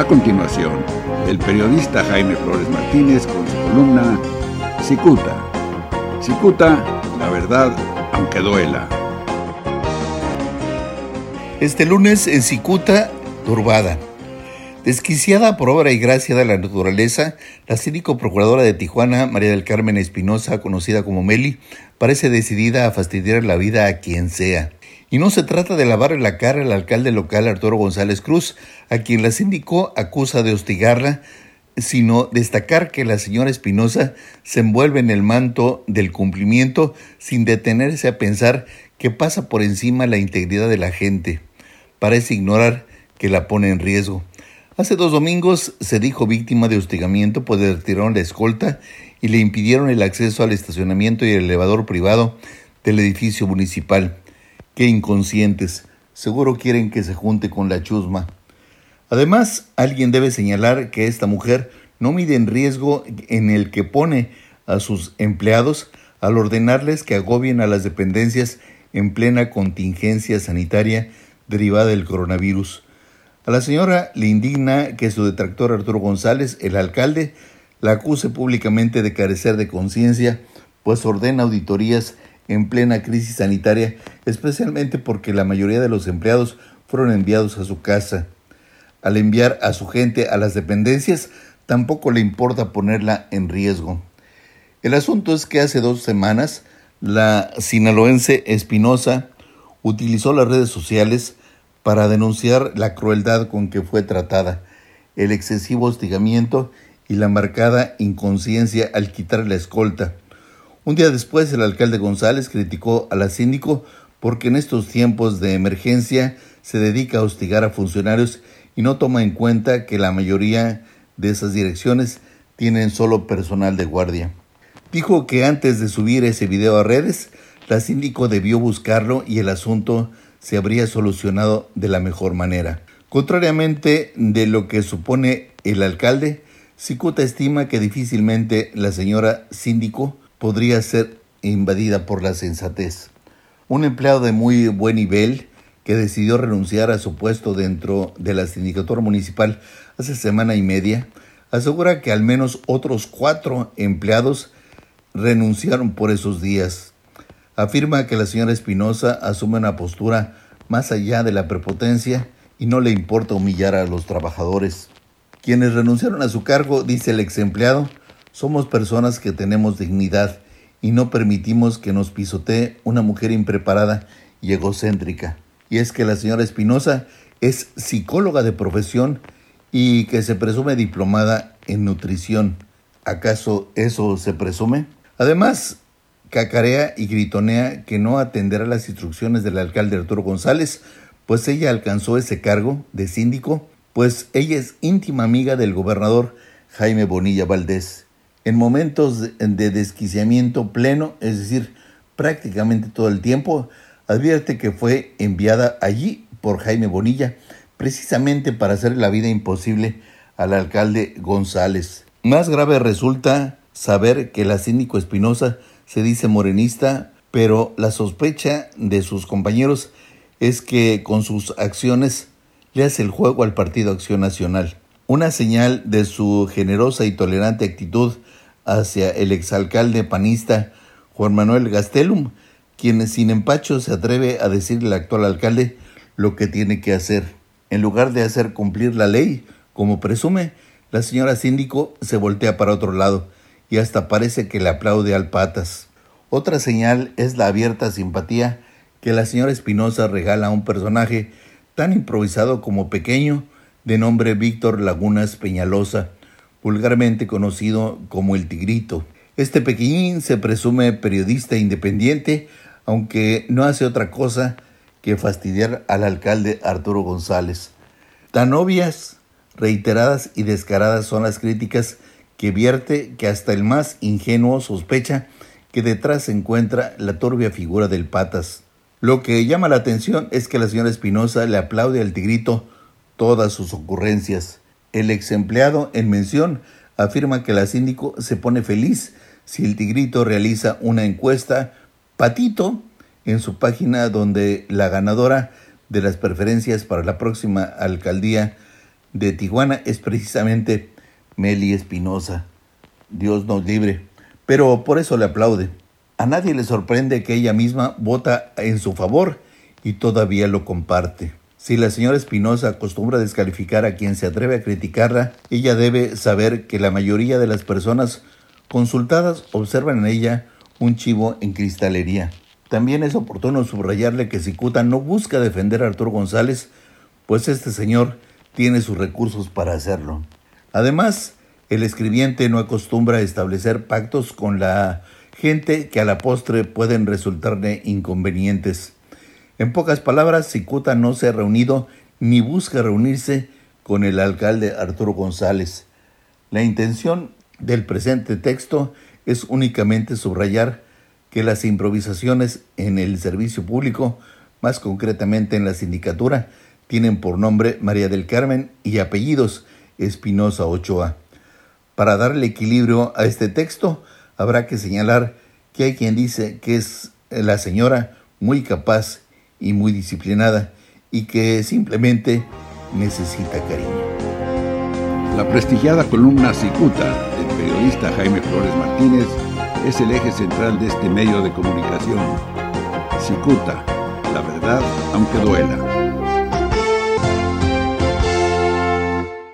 A continuación, el periodista Jaime Flores Martínez con su columna Cicuta. Cicuta, la verdad, aunque duela. Este lunes en Cicuta, turbada. Desquiciada por obra y gracia de la naturaleza, la cínico procuradora de Tijuana, María del Carmen Espinosa, conocida como Meli, parece decidida a fastidiar la vida a quien sea. Y no se trata de lavarle la cara al alcalde local Arturo González Cruz, a quien la síndico acusa de hostigarla, sino destacar que la señora Espinosa se envuelve en el manto del cumplimiento sin detenerse a pensar que pasa por encima la integridad de la gente. Parece ignorar que la pone en riesgo. Hace dos domingos se dijo víctima de hostigamiento, pues le retiraron la escolta y le impidieron el acceso al estacionamiento y el elevador privado del edificio municipal. Qué inconscientes. Seguro quieren que se junte con la chusma. Además, alguien debe señalar que esta mujer no mide en riesgo en el que pone a sus empleados al ordenarles que agobien a las dependencias en plena contingencia sanitaria derivada del coronavirus. A la señora le indigna que su detractor Arturo González, el alcalde, la acuse públicamente de carecer de conciencia, pues ordena auditorías en plena crisis sanitaria, especialmente porque la mayoría de los empleados fueron enviados a su casa. Al enviar a su gente a las dependencias, tampoco le importa ponerla en riesgo. El asunto es que hace dos semanas la sinaloense Espinosa utilizó las redes sociales para denunciar la crueldad con que fue tratada, el excesivo hostigamiento y la marcada inconsciencia al quitar la escolta. Un día después, el alcalde González criticó a la síndico porque en estos tiempos de emergencia se dedica a hostigar a funcionarios y no toma en cuenta que la mayoría de esas direcciones tienen solo personal de guardia. Dijo que antes de subir ese video a redes, la síndico debió buscarlo y el asunto se habría solucionado de la mejor manera. Contrariamente de lo que supone el alcalde, Cicuta estima que difícilmente la señora síndico podría ser invadida por la sensatez. Un empleado de muy buen nivel que decidió renunciar a su puesto dentro de la sindicatura municipal hace semana y media, asegura que al menos otros cuatro empleados renunciaron por esos días afirma que la señora Espinosa asume una postura más allá de la prepotencia y no le importa humillar a los trabajadores. Quienes renunciaron a su cargo, dice el ex empleado, somos personas que tenemos dignidad y no permitimos que nos pisotee una mujer impreparada y egocéntrica. Y es que la señora Espinosa es psicóloga de profesión y que se presume diplomada en nutrición. ¿Acaso eso se presume? Además, cacarea y gritonea que no atenderá las instrucciones del alcalde Arturo González, pues ella alcanzó ese cargo de síndico, pues ella es íntima amiga del gobernador Jaime Bonilla Valdés. En momentos de desquiciamiento pleno, es decir, prácticamente todo el tiempo, advierte que fue enviada allí por Jaime Bonilla, precisamente para hacer la vida imposible al alcalde González. Más grave resulta saber que la síndico Espinosa se dice morenista, pero la sospecha de sus compañeros es que con sus acciones le hace el juego al Partido Acción Nacional. Una señal de su generosa y tolerante actitud hacia el exalcalde panista Juan Manuel Gastelum, quien sin empacho se atreve a decirle al actual alcalde lo que tiene que hacer. En lugar de hacer cumplir la ley, como presume, la señora síndico se voltea para otro lado y hasta parece que le aplaude al patas. Otra señal es la abierta simpatía que la señora Espinosa regala a un personaje tan improvisado como pequeño, de nombre Víctor Lagunas Peñalosa, vulgarmente conocido como el Tigrito. Este pequeñín se presume periodista independiente, aunque no hace otra cosa que fastidiar al alcalde Arturo González. Tan obvias, reiteradas y descaradas son las críticas que vierte que hasta el más ingenuo sospecha que detrás se encuentra la turbia figura del patas. Lo que llama la atención es que la señora Espinosa le aplaude al tigrito todas sus ocurrencias. El ex empleado en mención afirma que la síndico se pone feliz si el tigrito realiza una encuesta patito en su página donde la ganadora de las preferencias para la próxima alcaldía de Tijuana es precisamente Meli Espinosa. Dios nos libre. Pero por eso le aplaude. A nadie le sorprende que ella misma vota en su favor y todavía lo comparte. Si la señora Espinosa acostumbra descalificar a quien se atreve a criticarla, ella debe saber que la mayoría de las personas consultadas observan en ella un chivo en cristalería. También es oportuno subrayarle que Cicuta no busca defender a Arturo González, pues este señor tiene sus recursos para hacerlo. Además, el escribiente no acostumbra establecer pactos con la gente que a la postre pueden resultarle inconvenientes. En pocas palabras, Cicuta no se ha reunido ni busca reunirse con el alcalde Arturo González. La intención del presente texto es únicamente subrayar que las improvisaciones en el servicio público, más concretamente en la sindicatura, tienen por nombre María del Carmen y apellidos Espinosa Ochoa. Para darle equilibrio a este texto, habrá que señalar que hay quien dice que es la señora muy capaz y muy disciplinada y que simplemente necesita cariño. La prestigiada columna Cicuta del periodista Jaime Flores Martínez es el eje central de este medio de comunicación. Cicuta, la verdad aunque duela.